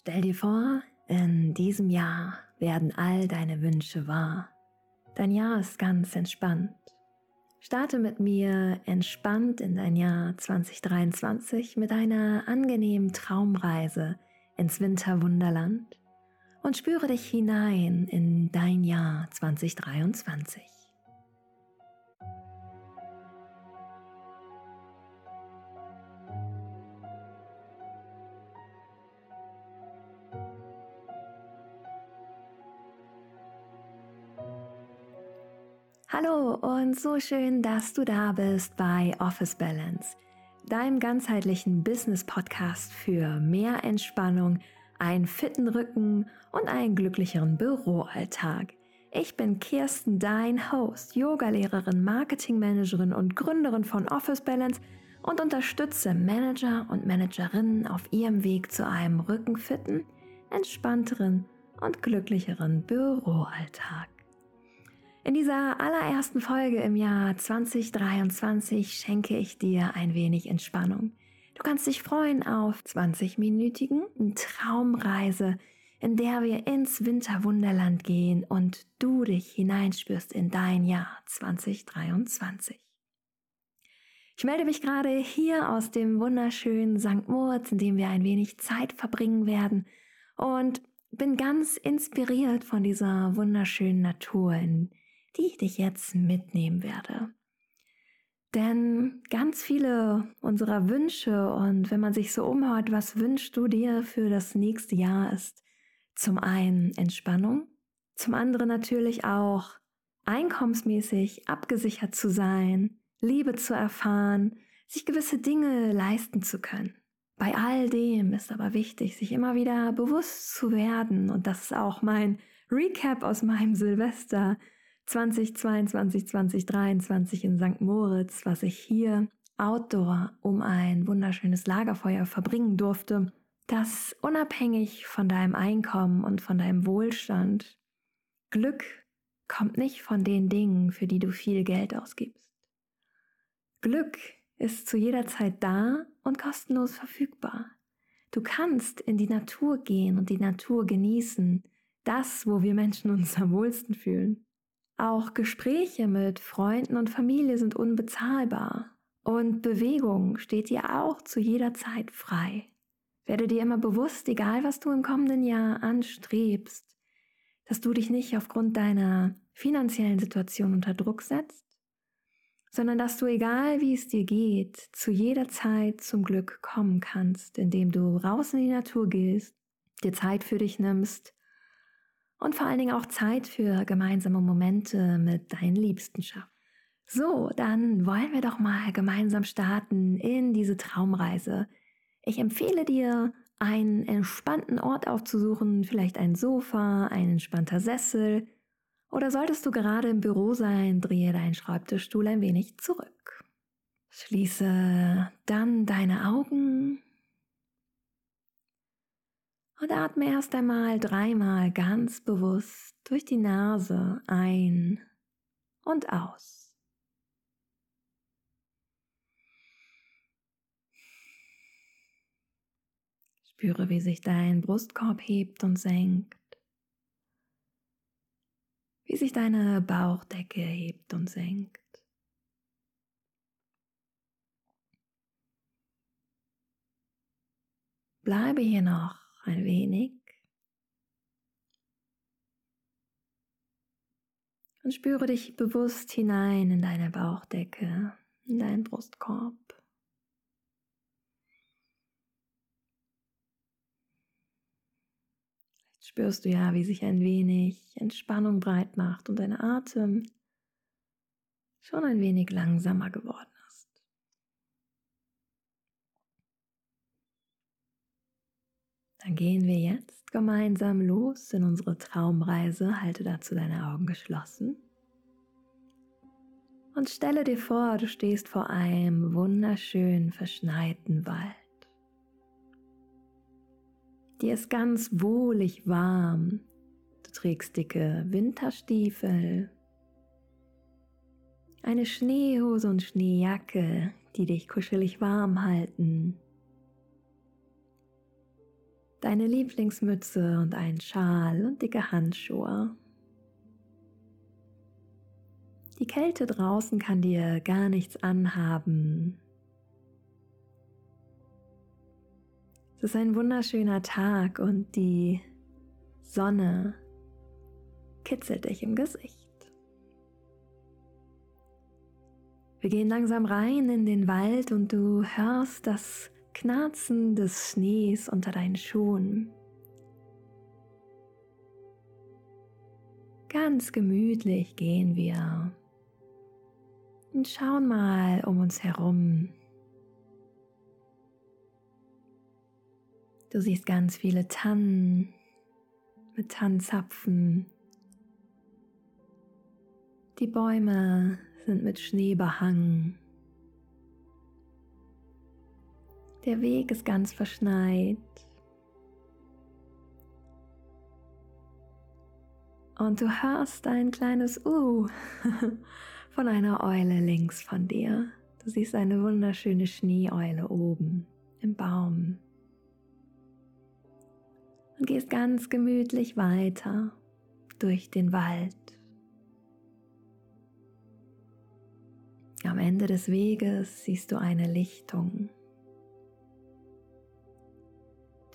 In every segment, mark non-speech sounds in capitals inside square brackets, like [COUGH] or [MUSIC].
Stell dir vor, in diesem Jahr werden all deine Wünsche wahr. Dein Jahr ist ganz entspannt. Starte mit mir entspannt in dein Jahr 2023 mit einer angenehmen Traumreise ins Winterwunderland und spüre dich hinein in dein Jahr 2023. Hallo und so schön, dass du da bist bei Office Balance, deinem ganzheitlichen Business-Podcast für mehr Entspannung, einen fitten Rücken und einen glücklicheren Büroalltag. Ich bin Kirsten, dein Host, Yogalehrerin, Marketingmanagerin und Gründerin von Office Balance und unterstütze Manager und Managerinnen auf ihrem Weg zu einem rückenfitten, entspannteren und glücklicheren Büroalltag. In dieser allerersten Folge im Jahr 2023 schenke ich dir ein wenig Entspannung. Du kannst dich freuen auf 20-minütigen Traumreise, in der wir ins Winterwunderland gehen und du dich hineinspürst in dein Jahr 2023. Ich melde mich gerade hier aus dem wunderschönen St. Moritz, in dem wir ein wenig Zeit verbringen werden und bin ganz inspiriert von dieser wunderschönen Natur, in die ich dich jetzt mitnehmen werde. Denn ganz viele unserer Wünsche und wenn man sich so umhört, was wünschst du dir für das nächste Jahr ist zum einen Entspannung, zum anderen natürlich auch einkommensmäßig abgesichert zu sein, Liebe zu erfahren, sich gewisse Dinge leisten zu können. Bei all dem ist aber wichtig, sich immer wieder bewusst zu werden und das ist auch mein Recap aus meinem Silvester 2022, 2023 in St. Moritz, was ich hier outdoor um ein wunderschönes Lagerfeuer verbringen durfte, das unabhängig von deinem Einkommen und von deinem Wohlstand, Glück kommt nicht von den Dingen, für die du viel Geld ausgibst. Glück ist zu jeder Zeit da und kostenlos verfügbar. Du kannst in die Natur gehen und die Natur genießen, das, wo wir Menschen uns am wohlsten fühlen. Auch Gespräche mit Freunden und Familie sind unbezahlbar. Und Bewegung steht dir auch zu jeder Zeit frei. Werde dir immer bewusst, egal was du im kommenden Jahr anstrebst, dass du dich nicht aufgrund deiner finanziellen Situation unter Druck setzt, sondern dass du, egal wie es dir geht, zu jeder Zeit zum Glück kommen kannst, indem du raus in die Natur gehst, dir Zeit für dich nimmst und vor allen Dingen auch Zeit für gemeinsame Momente mit deinen Liebsten schaffen. So, dann wollen wir doch mal gemeinsam starten in diese Traumreise. Ich empfehle dir, einen entspannten Ort aufzusuchen, vielleicht ein Sofa, ein entspannter Sessel. Oder solltest du gerade im Büro sein, drehe deinen Schreibtischstuhl ein wenig zurück. Schließe dann deine Augen und atme erst einmal dreimal ganz bewusst durch die Nase ein und aus. Spüre, wie sich dein Brustkorb hebt und senkt, wie sich deine Bauchdecke hebt und senkt. Bleibe hier noch ein wenig. Und spüre dich bewusst hinein in deine Bauchdecke, in deinen Brustkorb. Vielleicht spürst du ja, wie sich ein wenig Entspannung breit macht und dein Atem schon ein wenig langsamer geworden Dann gehen wir jetzt gemeinsam los in unsere Traumreise. Halte dazu deine Augen geschlossen. Und stelle dir vor, du stehst vor einem wunderschönen verschneiten Wald. Dir ist ganz wohlig warm. Du trägst dicke Winterstiefel, eine Schneehose und Schneejacke, die dich kuschelig warm halten. Deine Lieblingsmütze und einen Schal und dicke Handschuhe. Die Kälte draußen kann dir gar nichts anhaben. Es ist ein wunderschöner Tag und die Sonne kitzelt dich im Gesicht. Wir gehen langsam rein in den Wald und du hörst das Knarzen des Schnees unter deinen Schuhen. Ganz gemütlich gehen wir und schauen mal um uns herum. Du siehst ganz viele Tannen mit Tannenzapfen. Die Bäume sind mit Schnee behangen. Der Weg ist ganz verschneit. Und du hörst ein kleines Uh [LAUGHS] von einer Eule links von dir. Du siehst eine wunderschöne Schneeeule oben im Baum und gehst ganz gemütlich weiter durch den Wald. Am Ende des Weges siehst du eine Lichtung.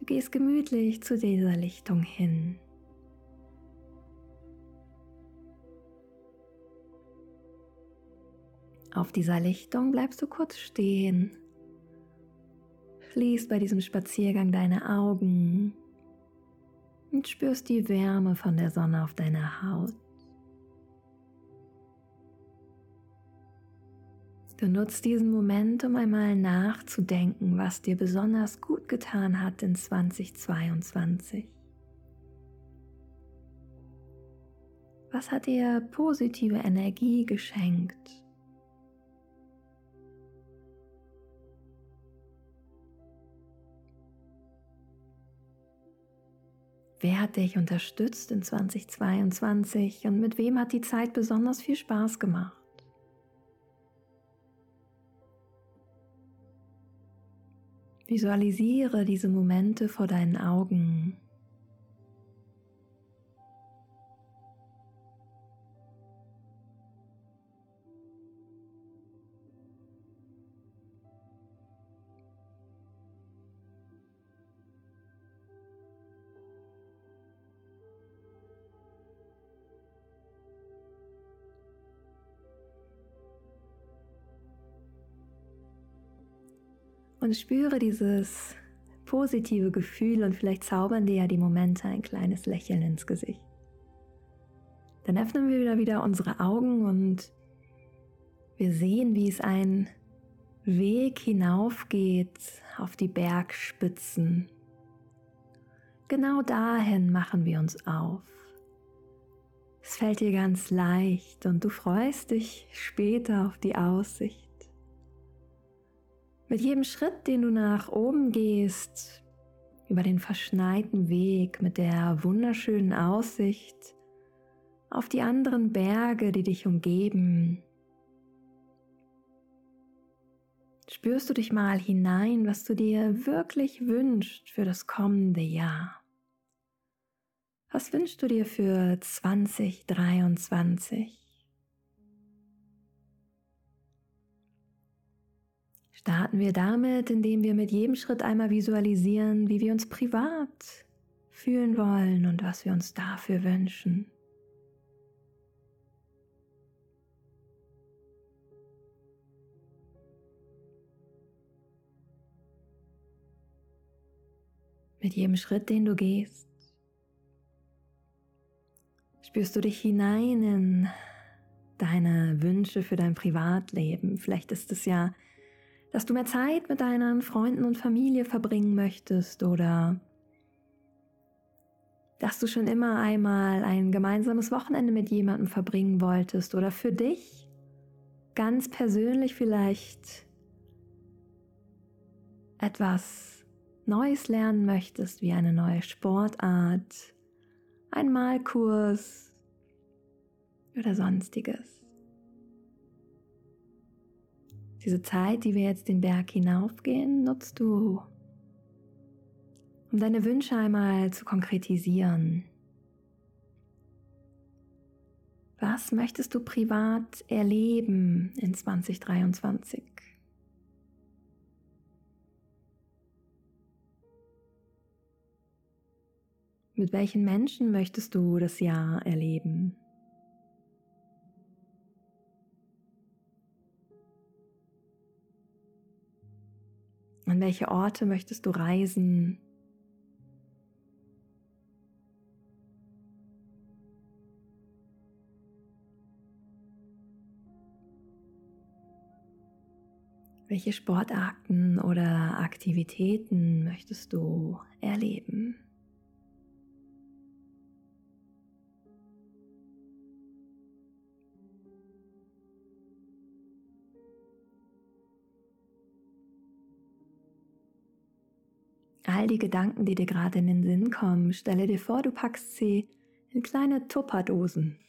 Du gehst gemütlich zu dieser Lichtung hin. Auf dieser Lichtung bleibst du kurz stehen. Schließt bei diesem Spaziergang deine Augen und spürst die Wärme von der Sonne auf deiner Haut. Du diesen Moment, um einmal nachzudenken, was dir besonders gut getan hat in 2022. Was hat dir positive Energie geschenkt? Wer hat dich unterstützt in 2022 und mit wem hat die Zeit besonders viel Spaß gemacht? Visualisiere diese Momente vor deinen Augen. Und spüre dieses positive Gefühl und vielleicht zaubern dir ja die Momente ein kleines Lächeln ins Gesicht. Dann öffnen wir wieder, wieder unsere Augen und wir sehen, wie es ein Weg hinaufgeht auf die Bergspitzen. Genau dahin machen wir uns auf. Es fällt dir ganz leicht und du freust dich später auf die Aussicht. Mit jedem Schritt, den du nach oben gehst, über den verschneiten Weg mit der wunderschönen Aussicht auf die anderen Berge, die dich umgeben, spürst du dich mal hinein, was du dir wirklich wünschst für das kommende Jahr. Was wünschst du dir für 2023? Starten wir damit, indem wir mit jedem Schritt einmal visualisieren, wie wir uns privat fühlen wollen und was wir uns dafür wünschen. Mit jedem Schritt, den du gehst, spürst du dich hinein in deine Wünsche für dein Privatleben. Vielleicht ist es ja dass du mehr Zeit mit deinen Freunden und Familie verbringen möchtest oder dass du schon immer einmal ein gemeinsames Wochenende mit jemandem verbringen wolltest oder für dich ganz persönlich vielleicht etwas Neues lernen möchtest, wie eine neue Sportart, ein Malkurs oder sonstiges. Diese Zeit, die wir jetzt den Berg hinaufgehen, nutzt du, um deine Wünsche einmal zu konkretisieren. Was möchtest du privat erleben in 2023? Mit welchen Menschen möchtest du das Jahr erleben? An welche Orte möchtest du reisen? Welche Sportarten oder Aktivitäten möchtest du erleben? All die Gedanken, die dir gerade in den Sinn kommen, stelle dir vor, du packst sie in kleine Tupperdosen.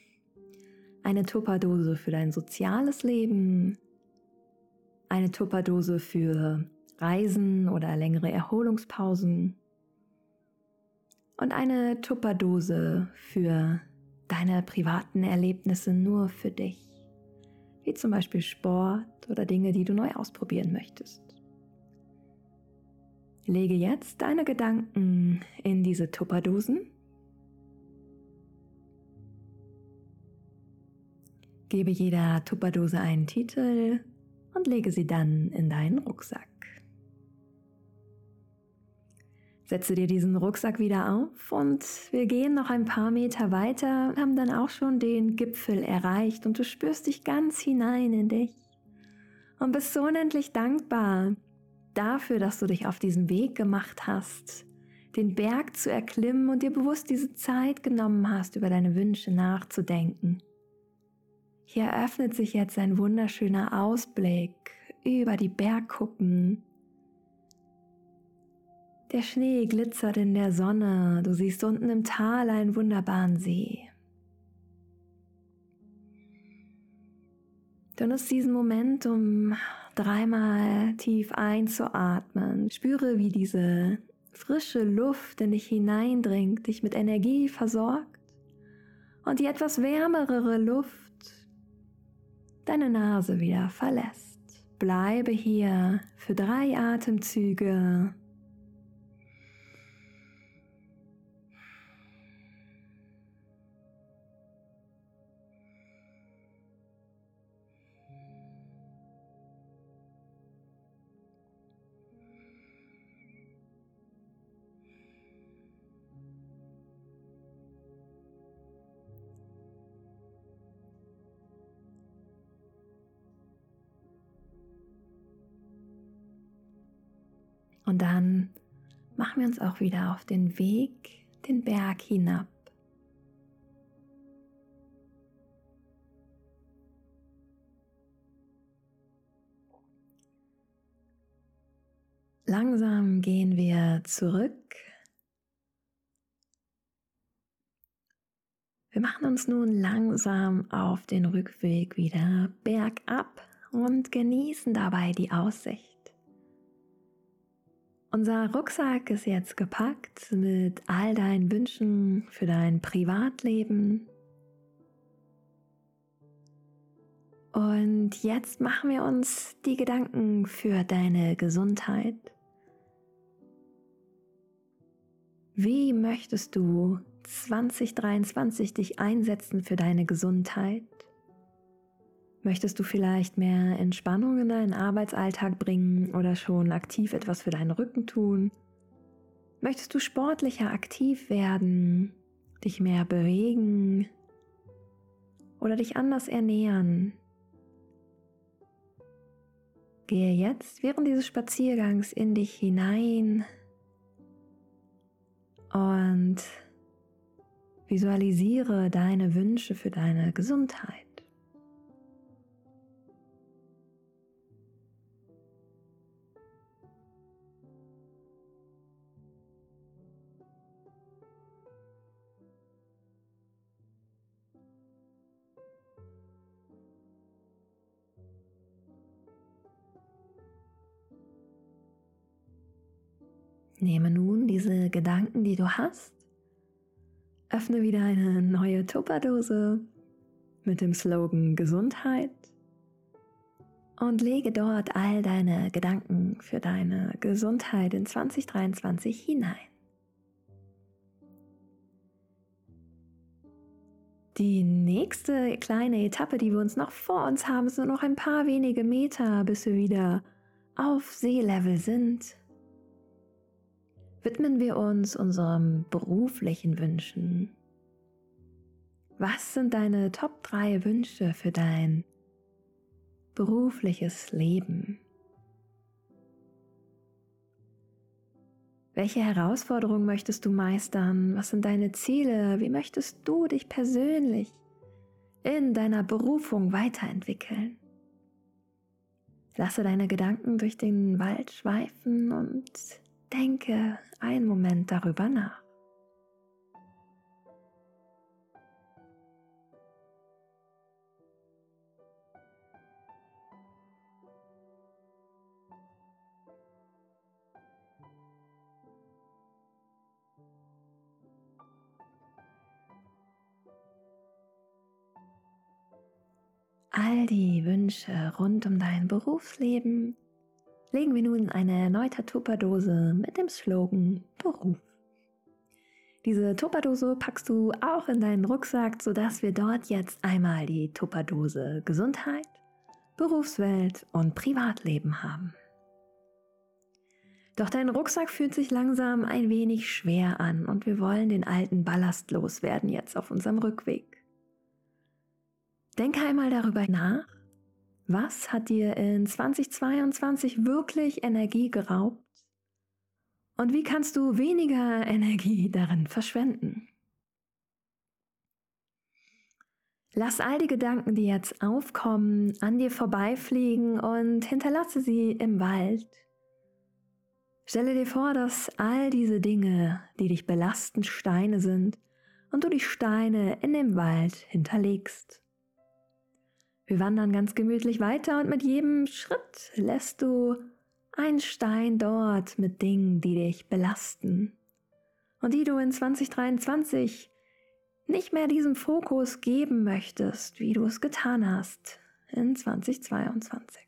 Eine Tupperdose für dein soziales Leben, eine Tupperdose für Reisen oder längere Erholungspausen und eine Tupperdose für deine privaten Erlebnisse nur für dich, wie zum Beispiel Sport oder Dinge, die du neu ausprobieren möchtest. Lege jetzt deine Gedanken in diese Tupperdosen. Gebe jeder Tupperdose einen Titel und lege sie dann in deinen Rucksack. Setze dir diesen Rucksack wieder auf und wir gehen noch ein paar Meter weiter, haben dann auch schon den Gipfel erreicht und du spürst dich ganz hinein in dich und bist so unendlich dankbar, dafür, dass du dich auf diesen Weg gemacht hast, den Berg zu erklimmen und dir bewusst diese Zeit genommen hast, über deine Wünsche nachzudenken. Hier eröffnet sich jetzt ein wunderschöner Ausblick über die Bergkuppen. Der Schnee glitzert in der Sonne, du siehst unten im Tal einen wunderbaren See. Du nutzt diesen Moment, um dreimal tief einzuatmen. Spüre, wie diese frische Luft in dich hineindringt, dich mit Energie versorgt und die etwas wärmere Luft deine Nase wieder verlässt. Bleibe hier für drei Atemzüge machen wir uns auch wieder auf den Weg den Berg hinab. Langsam gehen wir zurück. Wir machen uns nun langsam auf den Rückweg wieder bergab und genießen dabei die Aussicht. Unser Rucksack ist jetzt gepackt mit all deinen Wünschen für dein Privatleben. Und jetzt machen wir uns die Gedanken für deine Gesundheit. Wie möchtest du 2023 dich einsetzen für deine Gesundheit? Möchtest du vielleicht mehr Entspannung in deinen Arbeitsalltag bringen oder schon aktiv etwas für deinen Rücken tun? Möchtest du sportlicher aktiv werden, dich mehr bewegen oder dich anders ernähren? Gehe jetzt während dieses Spaziergangs in dich hinein und visualisiere deine Wünsche für deine Gesundheit. Nehme nun diese Gedanken, die du hast, öffne wieder eine neue Tupperdose mit dem Slogan Gesundheit und lege dort all deine Gedanken für deine Gesundheit in 2023 hinein. Die nächste kleine Etappe, die wir uns noch vor uns haben, sind noch ein paar wenige Meter, bis wir wieder auf Seelevel sind. Widmen wir uns unserem beruflichen Wünschen. Was sind deine Top 3 Wünsche für dein berufliches Leben? Welche Herausforderungen möchtest du meistern? Was sind deine Ziele? Wie möchtest du dich persönlich in deiner Berufung weiterentwickeln? Lasse deine Gedanken durch den Wald schweifen und denke einen Moment darüber nach. all die Wünsche rund um dein Berufsleben legen wir nun in eine erneute Tupperdose mit dem Slogan Beruf. Diese Tupperdose packst du auch in deinen Rucksack, sodass wir dort jetzt einmal die Tupperdose Gesundheit, Berufswelt und Privatleben haben. Doch dein Rucksack fühlt sich langsam ein wenig schwer an und wir wollen den alten Ballast loswerden jetzt auf unserem Rückweg. Denke einmal darüber nach, was hat dir in 2022 wirklich Energie geraubt und wie kannst du weniger Energie darin verschwenden? Lass all die Gedanken, die jetzt aufkommen, an dir vorbeifliegen und hinterlasse sie im Wald. Stelle dir vor, dass all diese Dinge, die dich belasten, Steine sind und du die Steine in dem Wald hinterlegst. Wir wandern ganz gemütlich weiter und mit jedem Schritt lässt du einen Stein dort mit Dingen, die dich belasten und die du in 2023 nicht mehr diesem Fokus geben möchtest, wie du es getan hast in 2022.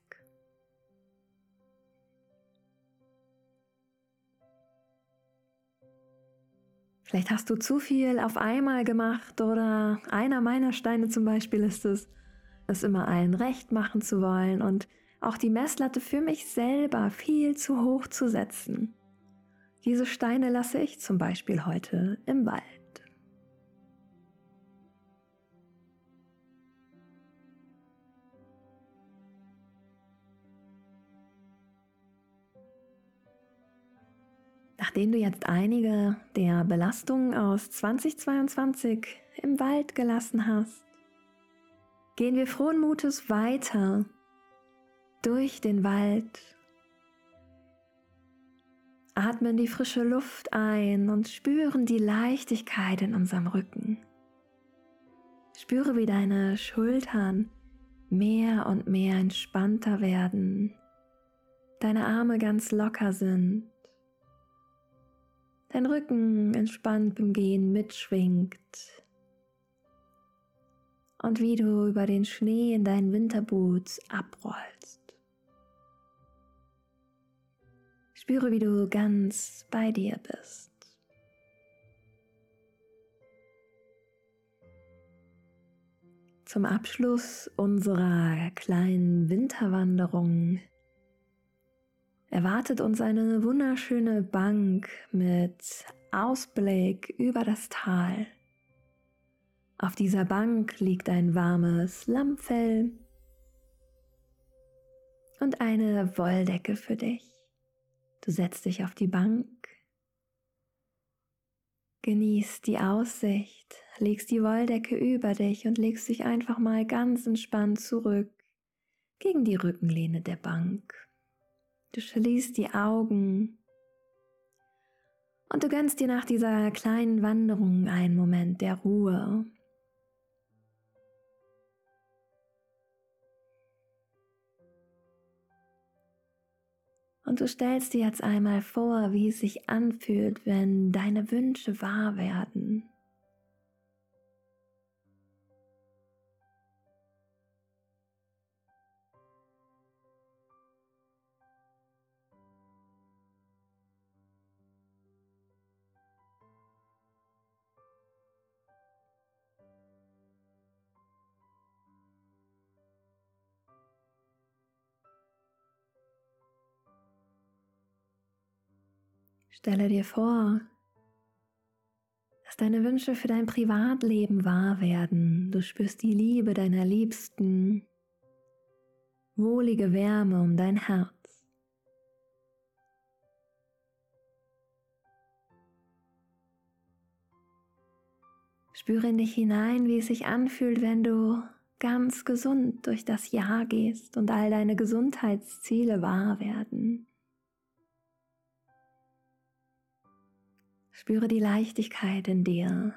Vielleicht hast du zu viel auf einmal gemacht oder einer meiner Steine zum Beispiel ist es, es immer allen recht machen zu wollen und auch die Messlatte für mich selber viel zu hoch zu setzen. Diese Steine lasse ich zum Beispiel heute im Wald. Nachdem du jetzt einige der Belastungen aus 2022 im Wald gelassen hast, gehen wir frohen Mutes weiter durch den Wald. Atmen die frische Luft ein und spüren die Leichtigkeit in unserem Rücken. Spüre, wie deine Schultern mehr und mehr entspannter werden, deine Arme ganz locker sind, dein Rücken entspannt beim Gehen mitschwingt und wie du über den Schnee in deinen Winterboots abrollst. Spüre, wie du ganz bei dir bist. Zum Abschluss unserer kleinen Winterwanderung erwartet uns eine wunderschöne Bank mit Ausblick über das Tal. Auf dieser Bank liegt ein warmes Lammfell und eine Wolldecke für dich. Du setzt dich auf die Bank, genießt die Aussicht, legst die Wolldecke über dich und legst dich einfach mal ganz entspannt zurück gegen die Rückenlehne der Bank. Du schließt die Augen und du gönnst dir nach dieser kleinen Wanderung einen Moment der Ruhe, Und du stellst dir jetzt einmal vor, wie es sich anfühlt, wenn deine Wünsche wahr werden. Stelle dir vor, dass deine Wünsche für dein Privatleben wahr werden. Du spürst die Liebe deiner Liebsten, wohlige Wärme um dein Herz. Spüre in dich hinein, wie es sich anfühlt, wenn du ganz gesund durch das Jahr gehst und all deine Gesundheitsziele wahr werden. Spüre die Leichtigkeit in dir,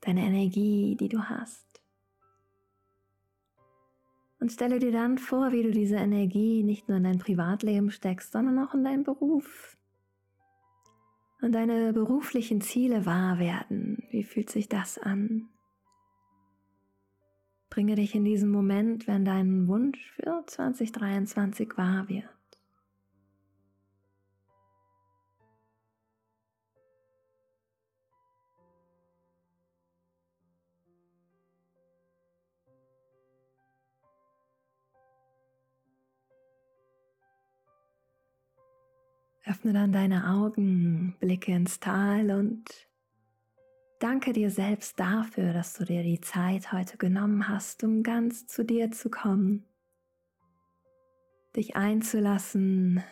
deine Energie, die du hast. Und stelle dir dann vor, wie du diese Energie nicht nur in dein Privatleben steckst, sondern auch in deinen Beruf. Und deine beruflichen Ziele wahr werden. Wie fühlt sich das an? Bringe dich in diesen Moment, wenn dein Wunsch für 2023 wahr wird. Öffne dann deine Augen, blicke ins Tal und danke dir selbst dafür, dass du dir die Zeit heute genommen hast, um ganz zu dir zu kommen, dich einzulassen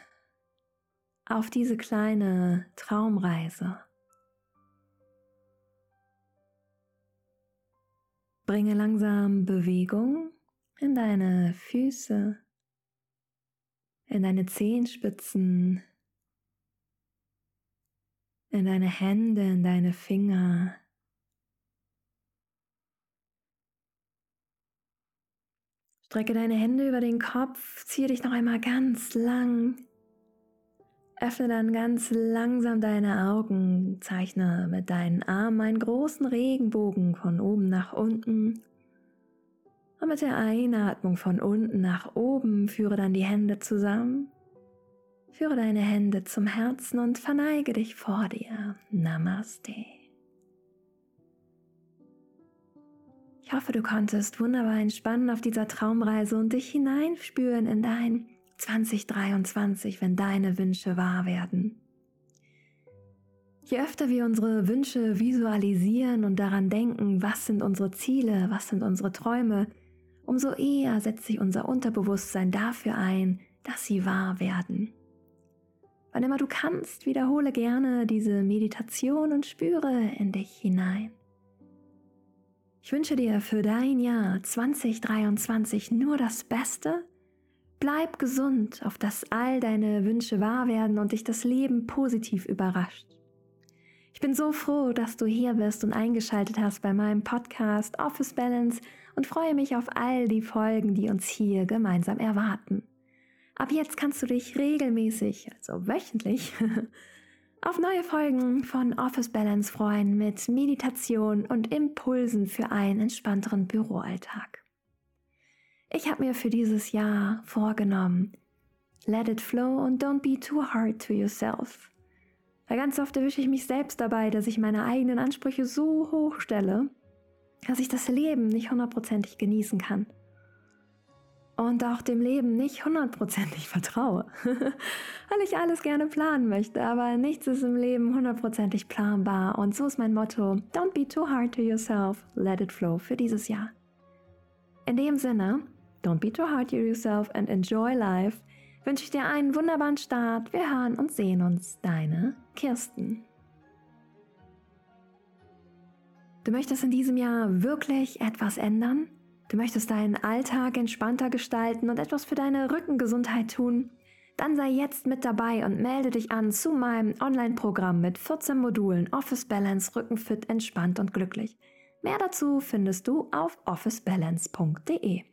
auf diese kleine Traumreise. Bringe langsam Bewegung in deine Füße, in deine Zehenspitzen, in deine Hände, in deine Finger. Strecke deine Hände über den Kopf, ziehe dich noch einmal ganz lang. Öffne dann ganz langsam deine Augen, zeichne mit deinen Armen einen großen Regenbogen von oben nach unten. Und mit der Einatmung von unten nach oben führe dann die Hände zusammen Führe deine Hände zum Herzen und verneige dich vor dir. Namaste. Ich hoffe, du konntest wunderbar entspannen auf dieser Traumreise und dich hineinspüren in dein 2023, wenn deine Wünsche wahr werden. Je öfter wir unsere Wünsche visualisieren und daran denken, was sind unsere Ziele, was sind unsere Träume, umso eher setzt sich unser Unterbewusstsein dafür ein, dass sie wahr werden. Wann immer du kannst, wiederhole gerne diese Meditation und spüre in dich hinein. Ich wünsche dir für dein Jahr 2023 nur das Beste. Bleib gesund, auf dass all deine Wünsche wahr werden und dich das Leben positiv überrascht. Ich bin so froh, dass du hier bist und eingeschaltet hast bei meinem Podcast Office Balance und freue mich auf all die Folgen, die uns hier gemeinsam erwarten. Ab jetzt kannst du dich regelmäßig, also wöchentlich, [LAUGHS] auf neue Folgen von Office Balance freuen mit Meditation und Impulsen für einen entspannteren Büroalltag. Ich habe mir für dieses Jahr vorgenommen, let it flow und don't be too hard to yourself. Weil ganz oft erwische ich mich selbst dabei, dass ich meine eigenen Ansprüche so hoch stelle, dass ich das Leben nicht hundertprozentig genießen kann und auch dem Leben nicht hundertprozentig vertraue, [LAUGHS] weil ich alles gerne planen möchte, aber nichts ist im Leben hundertprozentig planbar und so ist mein Motto, don't be too hard to yourself, let it flow für dieses Jahr. In dem Sinne, don't be too hard to yourself and enjoy life, wünsche ich dir einen wunderbaren Start, wir hören und sehen uns, deine Kirsten. Du möchtest in diesem Jahr wirklich etwas ändern? Du möchtest deinen Alltag entspannter gestalten und etwas für deine Rückengesundheit tun? Dann sei jetzt mit dabei und melde dich an zu meinem Online-Programm mit 14 Modulen Office Balance Rückenfit entspannt und glücklich. Mehr dazu findest du auf officebalance.de.